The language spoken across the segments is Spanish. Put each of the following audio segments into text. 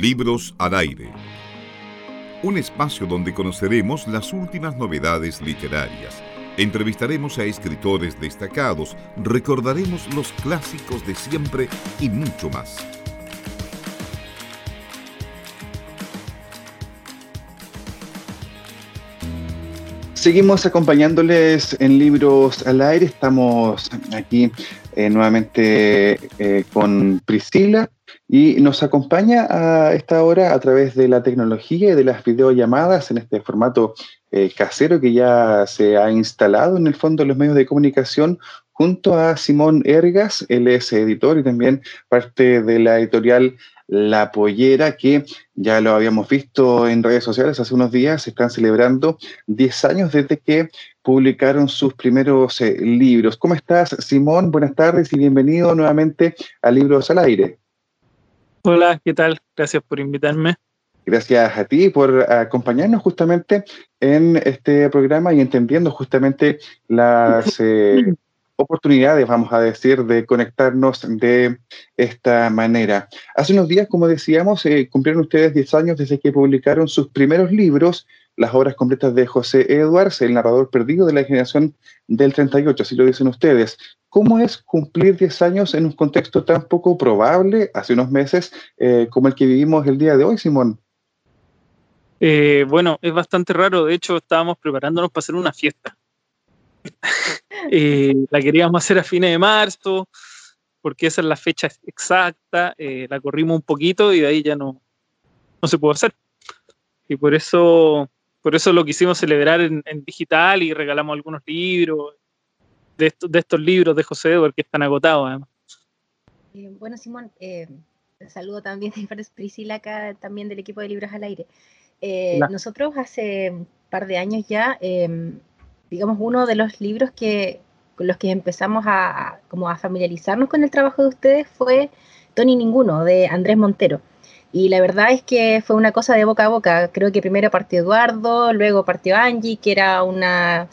Libros al aire. Un espacio donde conoceremos las últimas novedades literarias. Entrevistaremos a escritores destacados, recordaremos los clásicos de siempre y mucho más. Seguimos acompañándoles en Libros al Aire. Estamos aquí eh, nuevamente eh, con Priscila y nos acompaña a esta hora a través de la tecnología y de las videollamadas en este formato eh, casero que ya se ha instalado en el fondo de los medios de comunicación junto a Simón Ergas, él es editor y también parte de la editorial La Pollera, que ya lo habíamos visto en redes sociales hace unos días, se están celebrando 10 años desde que publicaron sus primeros eh, libros. ¿Cómo estás, Simón? Buenas tardes y bienvenido nuevamente a Libros al Aire. Hola, ¿qué tal? Gracias por invitarme. Gracias a ti por acompañarnos justamente en este programa y entendiendo justamente las eh, oportunidades, vamos a decir, de conectarnos de esta manera. Hace unos días, como decíamos, eh, cumplieron ustedes 10 años desde que publicaron sus primeros libros, las obras completas de José Edwards, el narrador perdido de la generación del 38, así lo dicen ustedes. ¿Cómo es cumplir 10 años en un contexto tan poco probable, hace unos meses, eh, como el que vivimos el día de hoy, Simón? Eh, bueno, es bastante raro. De hecho, estábamos preparándonos para hacer una fiesta. Eh, la queríamos hacer a fines de marzo, porque esa es la fecha exacta. la corrimos un poquito y de ahí ya no, no se pudo hacer. Y por eso, por eso lo quisimos celebrar en, en digital y regalamos algunos libros de, estos, libros de José Edward que están agotados además. Eh, bueno, Simón, eh, saludo también a Priscila acá, también del equipo de Libros al Aire. Eh, nosotros hace un par de años ya, em, digamos, uno de los libros que con los que empezamos a, como a familiarizarnos con el trabajo de ustedes fue Tony Ninguno, de Andrés Montero. Y la verdad es que fue una cosa de boca a boca. Creo que primero partió Eduardo, luego partió Angie, que era una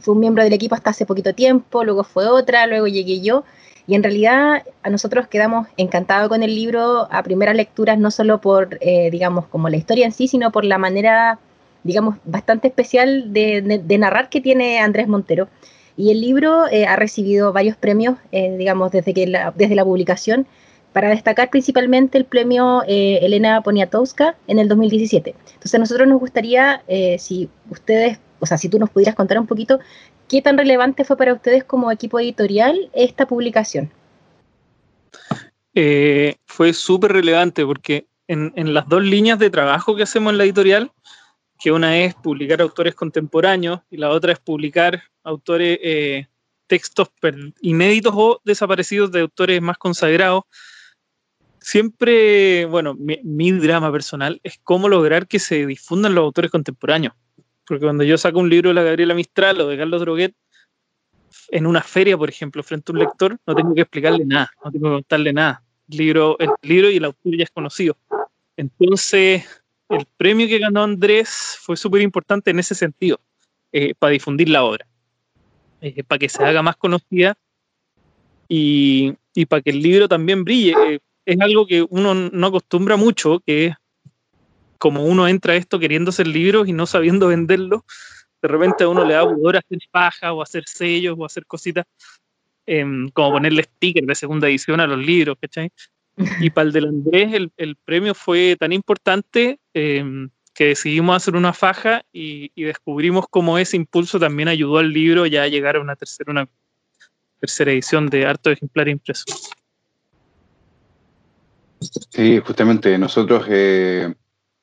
fue un miembro del equipo hasta hace poquito tiempo, luego fue otra, luego llegué yo. Y en realidad a nosotros quedamos encantados con el libro a primeras lecturas, no solo por, eh, digamos, como la historia en sí, sino por la manera, digamos, bastante especial de, narrar que tiene Andrés Montero. Y el libro eh, ha recibido varios premios, eh, digamos, desde, que desde la publicación, para destacar principalmente el premio Elena Poniatowska en el 2017. Entonces a nosotros nos gustaría, si ustedes o sea, si tú nos pudieras contar un poquito, ¿qué tan relevante fue para ustedes como equipo editorial esta publicación? Eh, fue súper relevante porque en, las dos líneas de trabajo que hacemos en la editorial, que una es publicar autores contemporáneos y la otra es publicar autores, eh, textos inéditos o desaparecidos de autores más consagrados, siempre, bueno, mi, drama personal es cómo lograr que se difundan los autores contemporáneos. Porque cuando yo saco un libro de la Gabriela Mistral o de Carlos Droguet, en una feria, por ejemplo, frente a un lector, no tengo que explicarle nada, no tengo que contarle nada. El libro, el libro y el autor ya es conocido. Entonces, el premio que ganó Andrés fue súper importante en ese sentido, eh, para difundir la obra, eh, para que se haga más conocida y, y, para que el libro también brille. Eh, es algo que uno no acostumbra mucho, que es como uno entra a esto queriendo hacer libros y no sabiendo venderlos, de repente a uno le da pudor hacer paja o hacer sellos o hacer cositas, em, como ponerle sticker de segunda edición a los libros, ¿cachai? Y para el del Andrés el, premio fue tan importante em, que decidimos hacer una faja y, descubrimos cómo ese impulso también ayudó al libro ya a llegar a una tercera, una tercera edición de harto ejemplar impreso. Sí, justamente nosotros eh,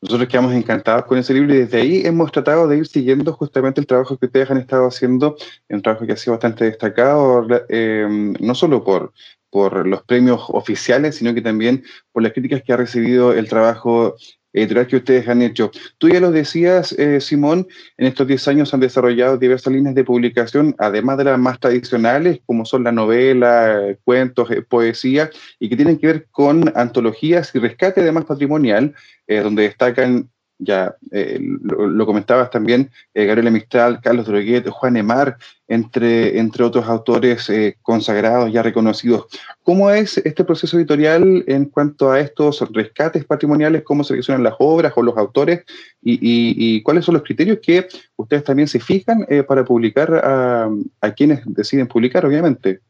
nosotros quedamos encantados con ese libro y desde ahí hemos tratado de ir siguiendo justamente el trabajo que ustedes han estado haciendo, un trabajo que ha sido bastante destacado, eh, no solo por, por los premios oficiales, sino que también por las críticas que ha recibido el trabajo editorial que ustedes han hecho. Tú ya lo decías, eh, Simón, en estos 10 años han desarrollado diversas líneas de publicación, además de las más tradicionales, como son la novela, cuentos, eh, poesía, y que tienen que ver con antologías y rescate además patrimonial, eh, donde destacan ya eh, lo, comentabas también, eh, Gabriela Mistral, Carlos Droguet, Juan Emar, entre, entre otros autores eh, consagrados, ya reconocidos. ¿Cómo es este proceso editorial en cuanto a estos rescates patrimoniales? ¿Cómo seleccionan las obras o los autores? ¿Y, cuáles son los criterios que ustedes también se fijan para publicar a, a quienes deciden publicar, obviamente?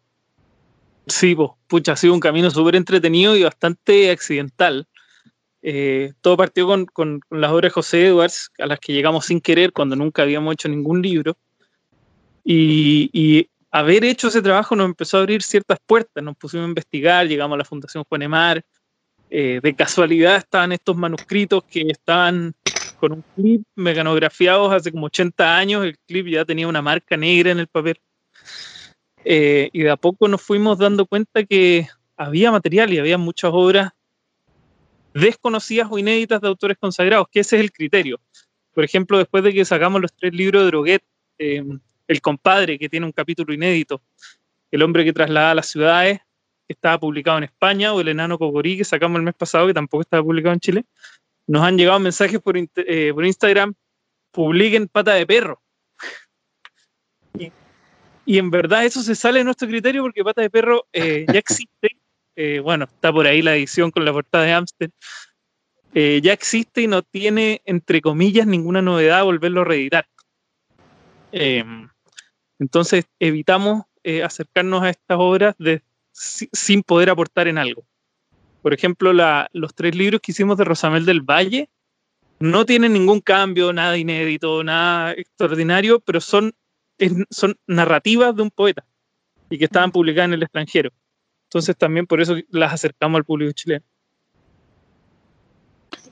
Sí, pues, pucha, ha sido un camino súper entretenido y bastante accidental. Eh, todo partió con, las obras de José Edwards, a las que llegamos sin querer cuando nunca habíamos hecho ningún libro. Y, haber hecho ese trabajo nos empezó a abrir ciertas puertas, nos pusimos a investigar, llegamos a la Fundación Juan Emar. Eh, de casualidad estaban estos manuscritos que estaban con un clip meganografiados hace como 80 años, el clip ya tenía una marca negra en el papel. Eh, y de a poco nos fuimos dando cuenta que había material y había muchas obras desconocidas o inéditas de autores consagrados, que ese es el criterio. Por ejemplo, después de que sacamos los tres libros de Droguet, em, El compadre, que tiene un capítulo inédito, El hombre que traslada a las ciudades, que estaba publicado en España, o El enano Cocorí, que sacamos el mes pasado, que tampoco estaba publicado en Chile, nos han llegado mensajes por, eh, por Instagram, publiquen pata de perro. Y en verdad eso se sale de nuestro criterio porque Pata de Perro eh, ya existe. Eh, bueno, está por ahí la edición con la portada de Amster. Eh, ya existe y no tiene, entre comillas, ninguna novedad volverlo a reeditar. Em, entonces evitamos acercarnos a estas obras de, sin poder aportar en algo. Por ejemplo, los tres libros que hicimos de Rosamel del Valle no tienen ningún cambio, nada inédito, nada extraordinario, pero son son narrativas de un poeta y que estaban publicadas en el extranjero. Entonces también por eso las acercamos al público chileno.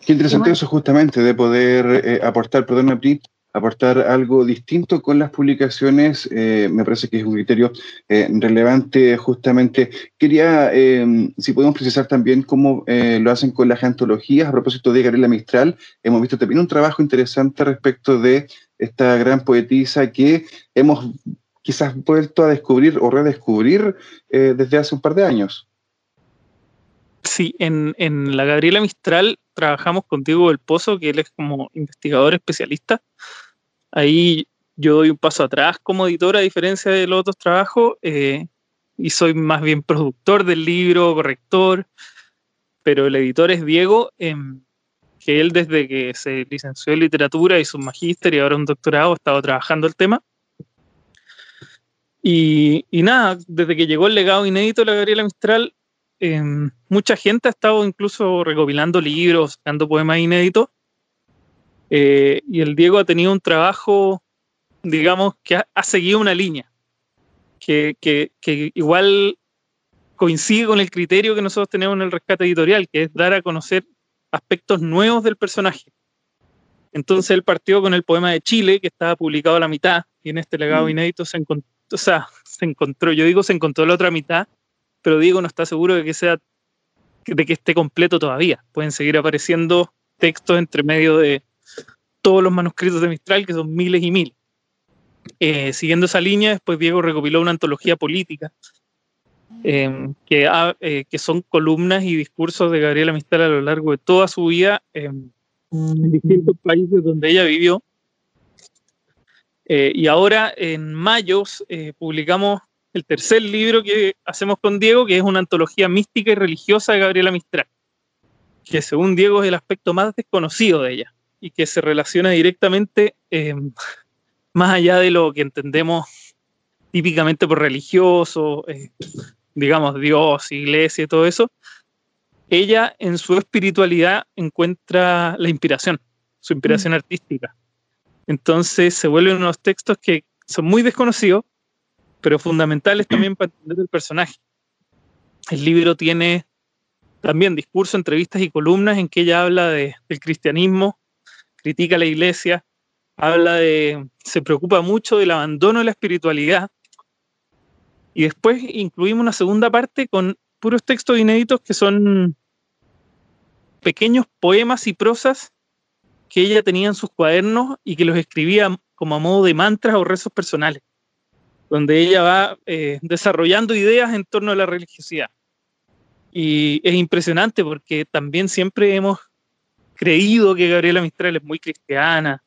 Qué interesante eso justamente de poder eh, aportar, perdón, aportar algo distinto con las publicaciones, eh, me parece que es un criterio eh, relevante justamente. Quería, si podemos precisar también cómo lo hacen con las antologías, a propósito de Gabriela Mistral, hemos visto también un trabajo interesante respecto de esta gran poetisa que hemos quizás vuelto a descubrir o redescubrir eh, desde hace un par de años. Sí, en, la Gabriela Mistral trabajamos con Diego del Pozo, que él es como investigador especialista. Ahí yo doy un paso atrás como editor, a diferencia de los otros trabajos, eh, y soy más bien productor del libro, corrector, pero el editor es Diego. Em, que él desde que se licenció en literatura y su magíster y ahora un doctorado ha estado trabajando el tema. Y, nada, desde que llegó el legado inédito de la Gabriela Mistral, em, mucha gente ha estado incluso recopilando libros, sacando poemas inéditos. Eh, y el Diego ha tenido un trabajo, digamos, que ha, seguido una línea, que, que, que igual coincide con el criterio que nosotros tenemos en el rescate editorial, que es dar a conocer aspectos nuevos del personaje. Entonces él partió con el poema de Chile, que estaba publicado a la mitad, y en este legado mm. inédito se encontró, o sea, se encontró, yo digo se encontró la otra mitad, pero Diego no está seguro de que sea, de que esté completo todavía. Pueden seguir apareciendo textos entre medio de todos los manuscritos de Mistral, que son miles y miles. Eh, siguiendo esa línea, después Diego recopiló una antología política Em, que, eh, que, son columnas y discursos de Gabriela Mistral a lo largo de toda su vida em, en distintos países donde ella vivió. Eh, y ahora en mayo eh, publicamos el tercer libro que hacemos con Diego, que es una antología mística y religiosa de Gabriela Mistral, que según Diego es el aspecto más desconocido de ella y que se relaciona directamente em, más allá de lo que entendemos típicamente por religioso, digamos, Dios, iglesia y todo eso, ella en su espiritualidad encuentra la inspiración, su inspiración mm. artística. Entonces se vuelven unos textos que son muy desconocidos, pero fundamentales también para entender el personaje. El libro tiene también discurso, entrevistas y columnas en que ella habla de, del cristianismo, critica la iglesia, habla de, se preocupa mucho del abandono de la espiritualidad y después incluimos una segunda parte con puros textos inéditos que son pequeños poemas y prosas que ella tenía en sus cuadernos y que los escribía como a modo de mantras o rezos personales, donde ella va eh, desarrollando ideas en torno a la religiosidad. Y es impresionante porque también siempre hemos creído que Gabriela Mistral es muy cristiana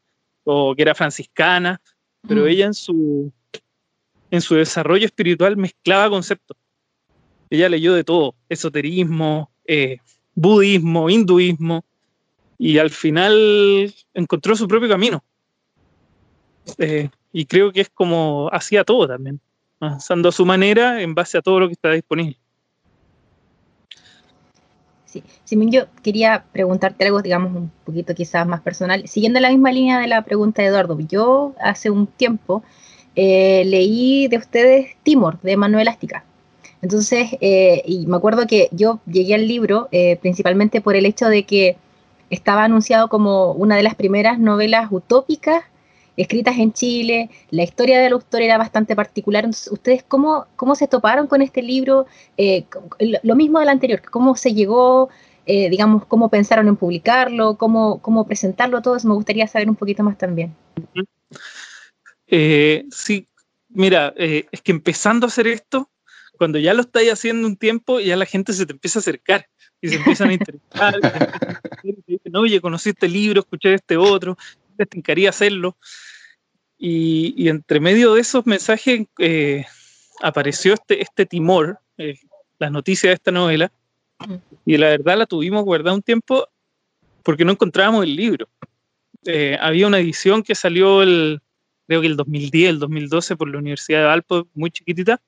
o que era franciscana, pero mm. ella en su, en su desarrollo espiritual mezclaba conceptos. Ella leyó de todo, esoterismo, eh, budismo, hinduismo, y al final encontró su propio camino. Eh, y creo que es como hacía todo también, avanzando a su manera en base a todo lo que está disponible. Sí, Simón, yo quería preguntarte algo, digamos, un poquito quizás más personal, siguiendo la misma línea de la pregunta de Eduardo. Yo hace un tiempo eh, leí de ustedes Timor, de Manuel Ástica. Entonces, eh, y me acuerdo que yo llegué al libro eh, principalmente por el hecho de que estaba anunciado como una de las primeras novelas utópicas escritas en Chile, la historia del autor era bastante particular. Entonces, ¿ustedes cómo, cómo se toparon con este libro? Eh, lo mismo del anterior, ¿cómo se llegó, digamos, cómo pensaron en publicarlo, cómo, cómo presentarlo, todo eso me gustaría saber un poquito más también. sí, mira, es que empezando a hacer esto, cuando ya lo estáis haciendo un tiempo, ya la gente se te empieza a acercar y se empiezan a interesar. y te dicen, oye, conocí este libro, escuché este otro, te encantaría hacerlo. Y, entre medio de esos mensajes eh, apareció este, este timor, eh, las noticias de esta novela, y la verdad la tuvimos guardada un tiempo porque no encontrábamos el libro. Eh, había una edición que salió el, creo que el 2010, el 2012 por la Universidad de Valpo, muy chiquitita,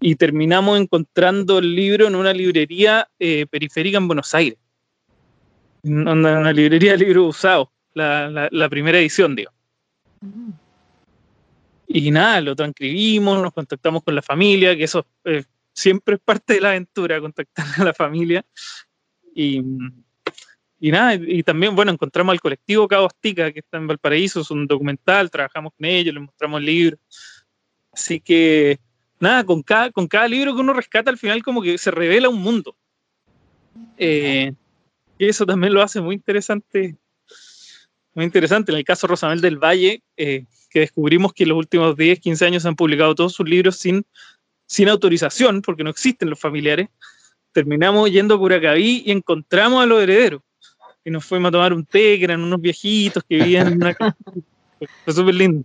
y terminamos encontrando el libro en una librería eh, periférica en Buenos Aires. En una librería de libros usados, la, la, primera edición, digo. Y nada, lo transcribimos, nos contactamos con la familia, que eso eh, siempre es parte de la aventura, contactar a la familia. Y, y nada, y también, bueno, encontramos al colectivo Cabo Astica, que está en Valparaíso, es un documental, trabajamos con ellos, les mostramos el libro. Así que nada, con cada, con cada libro que uno rescata al final como que se revela un mundo. Eh, y eso también lo hace muy interesante. Muy interesante. En el caso Rosamel del Valle, eh, que descubrimos que en los últimos 10, 15 años se han publicado todos sus libros sin, sin autorización, porque no existen los familiares. Terminamos yendo a Curacaví y encontramos a los herederos. Y nos fuimos a tomar un té, que eran unos viejitos que vivían en una. Fue súper lindo.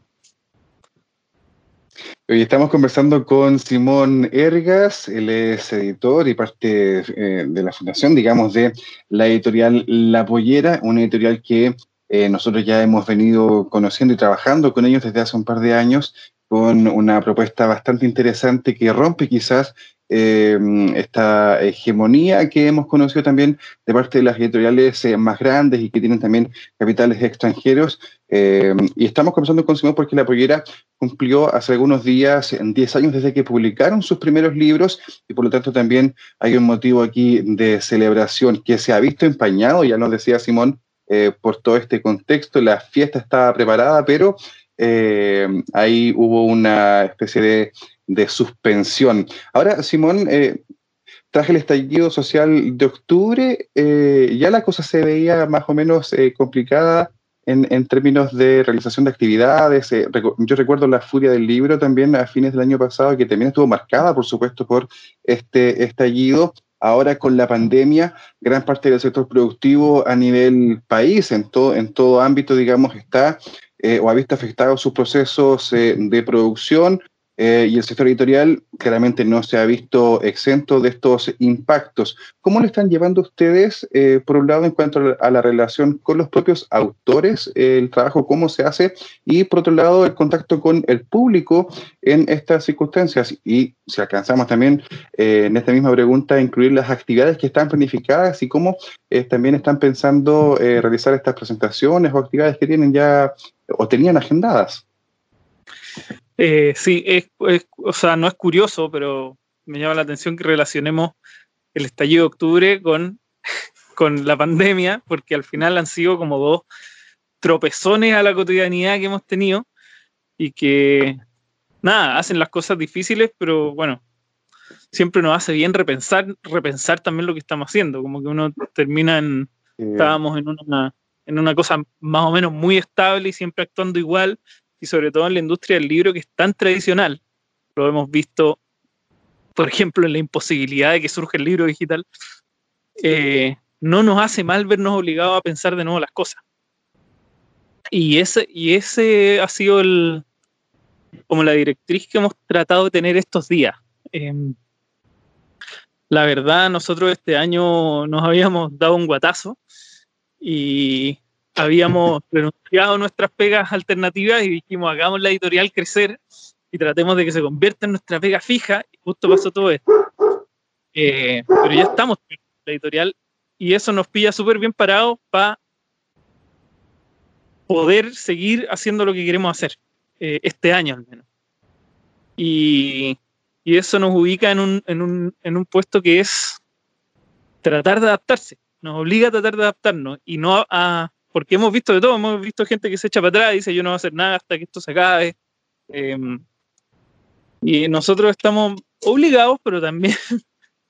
Hoy estamos conversando con Simón Ergas, él es editor y parte eh, de la fundación, digamos, de la editorial La Pollera, una editorial que eh, nosotros ya hemos venido conociendo y trabajando con ellos desde hace un par de años, con una propuesta bastante interesante que rompe quizás eh, esta hegemonía que hemos conocido también de parte de las editoriales eh, más grandes y que tienen también capitales extranjeros. Eh, y estamos conversando con Simón porque La Pollera cumplió hace algunos días 10 años desde que publicaron sus primeros libros y por lo tanto también hay un motivo aquí de celebración que se ha visto empañado, ya nos decía Simón, por todo este contexto. La fiesta estaba preparada, pero ahí hubo una especie de de suspensión. Ahora, Simón, eh, tras el estallido social de octubre, eh, ya la cosa se veía más o menos eh, complicada en, en, términos de realización de actividades. yo recuerdo la furia del libro también a fines del año pasado, que también estuvo marcada, por supuesto, por este estallido. Ahora con la pandemia, gran parte del sector productivo a nivel país, en todo, en todo ámbito, digamos, está o ha visto afectados sus procesos de producción, eh, y el sector editorial claramente no se ha visto exento de estos impactos. ¿Cómo lo están llevando ustedes, eh, por un lado, en cuanto a la relación con los propios autores, el trabajo, cómo se hace, y por otro lado, el contacto con el público en estas circunstancias? Y si alcanzamos también eh, en esta misma pregunta, incluir las actividades que están planificadas y cómo también están pensando realizar estas presentaciones o actividades que tienen ya o tenían agendadas. Eh, sí, es, o sea, no es curioso, pero me llama la atención que relacionemos el estallido de octubre con, con la pandemia, porque al final han sido como dos tropezones a la cotidianidad que hemos tenido y que, nada, hacen las cosas difíciles, pero bueno, siempre nos hace bien repensar, repensar también lo que estamos haciendo, como que uno termina en, estábamos en una, en una cosa más o menos muy estable y siempre actuando igual, y sobre todo en la industria del libro que es tan tradicional. Lo hemos visto, por ejemplo, en la imposibilidad de que surja el libro digital. Eh, no nos hace mal vernos obligados a pensar de nuevo las cosas. Y ese, y ese ha sido el, como la directriz que hemos tratado de tener estos días. Em, la verdad, nosotros este año nos habíamos dado un guatazo y habíamos renunciado nuestras pegas alternativas y dijimos, hagamos la editorial crecer y tratemos de que se convierta en nuestra pega fija. Y justo pasó todo esto. Eh, pero ya estamos en la editorial y eso nos pilla súper bien parados para poder seguir haciendo lo que queremos hacer, eh, este año al menos. Y, y eso nos ubica en un, en, un, en un puesto que es tratar de adaptarse, nos obliga a tratar de adaptarnos y no a, porque hemos visto de todo, hemos visto gente que se echa para atrás y dice yo no voy a hacer nada hasta que esto se acabe. Em, y nosotros estamos obligados, pero también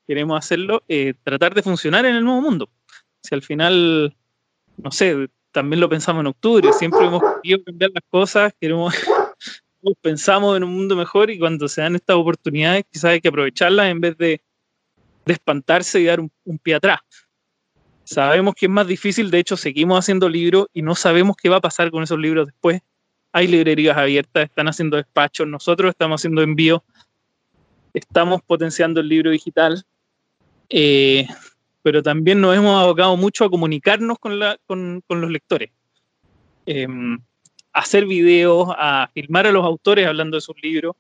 queremos hacerlo, eh, tratar de funcionar en el nuevo mundo. Si al final, no sé, también lo pensamos en octubre, siempre hemos querido cambiar las cosas, queremos, pensamos en un mundo mejor y cuando se dan estas oportunidades quizás hay que aprovecharlas en vez de, de espantarse y dar un, pie atrás. Sabemos que es más difícil, de hecho seguimos haciendo libros y no sabemos qué va a pasar con esos libros después. Hay librerías abiertas, están haciendo despachos, nosotros estamos haciendo envíos, estamos potenciando el libro digital, eh, pero también nos hemos abocado mucho a comunicarnos con, los lectores. Eh, a hacer videos, a filmar a los autores hablando de sus libros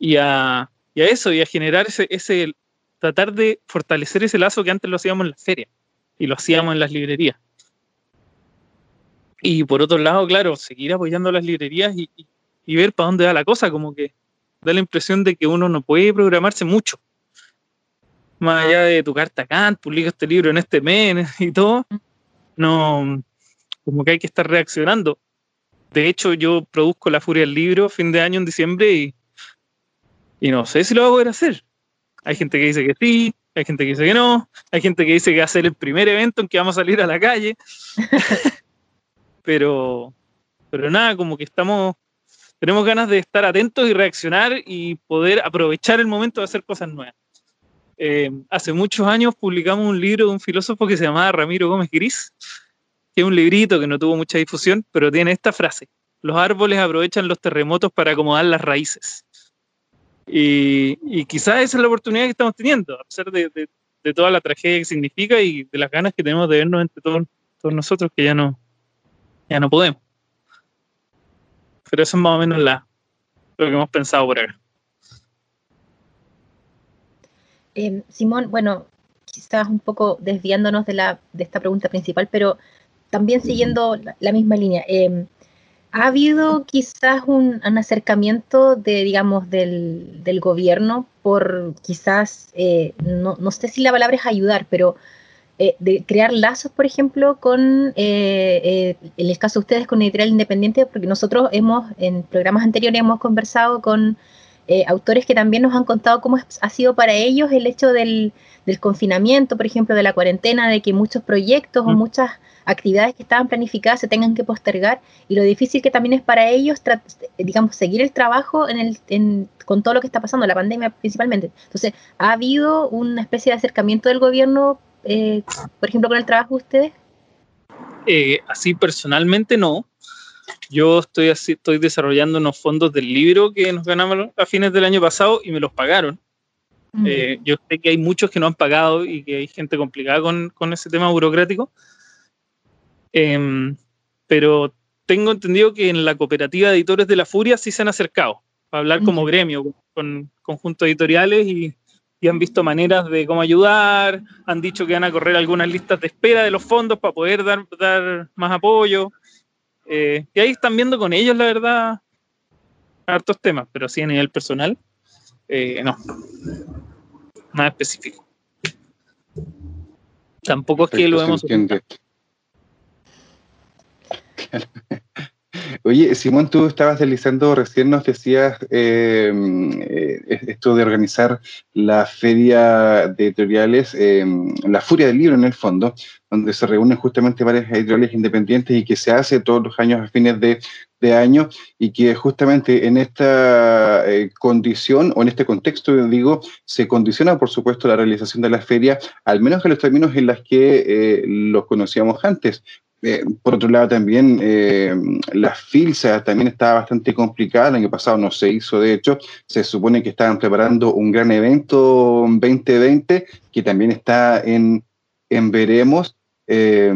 y a, y a eso, y a generar ese, ese, tratar de fortalecer ese lazo que antes lo hacíamos en la feria y lo hacíamos en las librerías. Y por otro lado, claro, seguir apoyando las librerías y, y, ver para dónde va la cosa, como que da la impresión de que uno no puede programarse mucho más allá de tu carta Kant, publica este libro en este mes y todo, no, como que hay que estar reaccionando. De hecho, yo produzco La Furia del Libro fin de año en diciembre y, y no sé si lo voy a poder hacer. Hay gente que dice que sí, hay gente que dice que no, hay gente que dice que va a ser el primer evento en que vamos a salir a la calle. pero, pero nada, como que estamos, tenemos ganas de estar atentos y reaccionar y poder aprovechar el momento de hacer cosas nuevas. Eh, hace muchos años publicamos un libro de un filósofo que se llamaba Ramiro Gómez Gris, que es un librito que no tuvo mucha difusión, pero tiene esta frase, los árboles aprovechan los terremotos para acomodar las raíces. Y, quizás esa es la oportunidad que estamos teniendo, a pesar de, de, de, toda la tragedia que significa y de las ganas que tenemos de vernos entre todos, nosotros que ya no, ya no podemos. Pero eso es más o menos la, lo que hemos pensado por acá. Eh, Simón, bueno, quizás un poco desviándonos de, la, de esta pregunta principal, pero también siguiendo la, la misma línea. Eh, ¿Ha habido quizás un, acercamiento de, digamos, del, del gobierno por quizás, eh, no, no, sé si la palabra es ayudar, pero eh, de crear lazos, por ejemplo, con, eh, en el caso de ustedes, con Editorial Independiente, porque nosotros hemos, en programas anteriores, hemos conversado con eh, autores que también nos han contado cómo ha sido para ellos el hecho del, del confinamiento, por ejemplo, de la cuarentena, de que muchos proyectos mm. o muchas actividades que estaban planificadas se tengan que postergar y lo difícil que también es para ellos, digamos, seguir el trabajo en el, en, con todo lo que está pasando, la pandemia principalmente. Entonces, ¿ha habido una especie de acercamiento del gobierno, eh, por ejemplo, con el trabajo de ustedes? Eh, así personalmente no, yo estoy, así, estoy desarrollando unos fondos del libro que nos ganamos a fines del año pasado y me los pagaron. Mm. Eh, yo sé que hay muchos que no han pagado y que hay gente complicada con, con ese tema burocrático. Eh, pero tengo entendido que en la cooperativa de editores de La Furia sí se han acercado para hablar como mm. gremio, con conjuntos editoriales y, y, han visto maneras de cómo ayudar, han dicho que van a correr algunas listas de espera de los fondos para poder dar, dar más apoyo. Eh, y ahí están viendo con ellos, la verdad, hartos temas, pero sí a nivel personal, eh, no. Nada específico. Tampoco es que lo hemos. Oye, Simón, tú estabas deslizando, recién nos decías eh, eh, esto de organizar la feria de editoriales, eh, la Furia del Libro en el fondo, donde se reúnen justamente varias editoriales independientes y que se hace todos los años a fines de, año y que justamente en esta condición o en este contexto, digo, se condiciona por supuesto la realización de la feria, al menos en los términos en los que los conocíamos antes. Eh, por otro lado, también eh, la FILSA también estaba bastante complicada. El año pasado no se hizo, de hecho, se supone que estaban preparando un gran evento 2020 que también está en, en Veremos. Eh,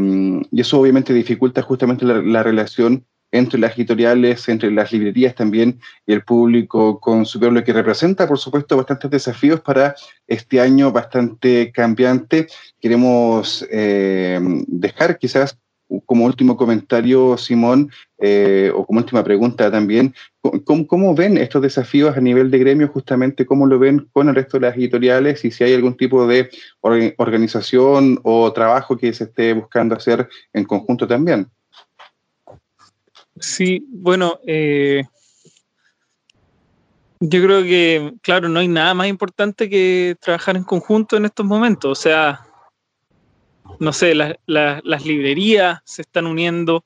y eso obviamente dificulta justamente la, relación entre las editoriales, entre las librerías también y el público consumidor, lo que representa, por supuesto, bastantes desafíos para este año bastante cambiante. Queremos dejar quizás como último comentario, Simón, eh, o como última pregunta también, ¿cómo, ven estos desafíos a nivel de gremio, justamente cómo lo ven con el resto de las editoriales y si hay algún tipo de organización o trabajo que se esté buscando hacer en conjunto también? Sí, bueno, eh, yo creo que, claro, no hay nada más importante que trabajar en conjunto en estos momentos, o sea no sé, las librerías se están uniendo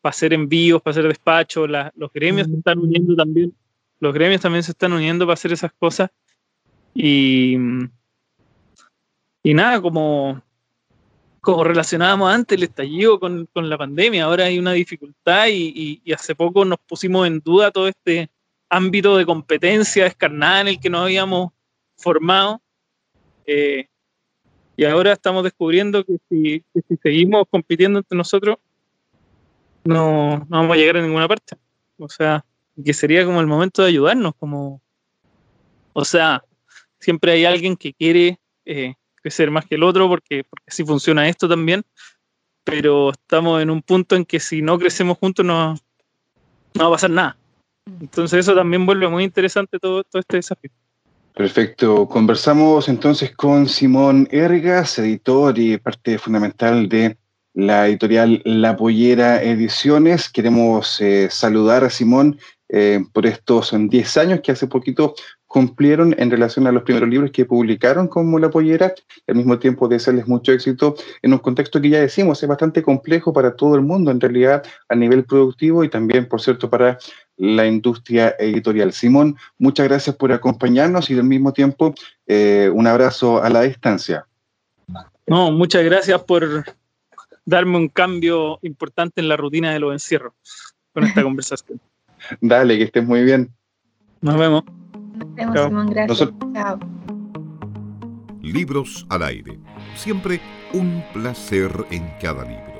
para hacer envíos, para hacer despachos, los gremios se están uniendo también, los gremios también se están uniendo para hacer esas cosas. Y, y nada, como, como relacionábamos antes el estallido con, la pandemia, ahora hay una dificultad y, hace poco nos pusimos en duda todo este ámbito de competencia descarnada en el que nos habíamos formado. Eh, y ahora estamos descubriendo que si, seguimos compitiendo entre nosotros, no, vamos a llegar a ninguna parte. O sea, que sería como el momento de ayudarnos, como, o sea, siempre hay alguien que quiere eh, crecer más que el otro, porque, porque así funciona esto también, pero estamos en un punto en que si no crecemos juntos no, no va a pasar nada. Entonces eso también vuelve muy interesante todo, todo este desafío. Perfecto. Conversamos entonces con Simón Ergas, editor y parte fundamental de la editorial La Pollera Ediciones. Queremos eh, saludar a Simón eh, por estos 10 años que hace poquito cumplieron en relación a los primeros libros que publicaron como La Pollera, y al mismo tiempo desearles mucho éxito en un contexto que ya decimos es bastante complejo para todo el mundo en realidad a nivel productivo y también, por cierto, para la industria editorial. Simón, muchas gracias por acompañarnos y al mismo tiempo eh, un abrazo a la distancia. No, muchas gracias por darme un cambio importante en la rutina de los encierros con esta conversación. Dale, que estés muy bien. Nos vemos. Nos vemos, Simón, gracias. Chao. Libros al aire. Siempre un placer en cada libro.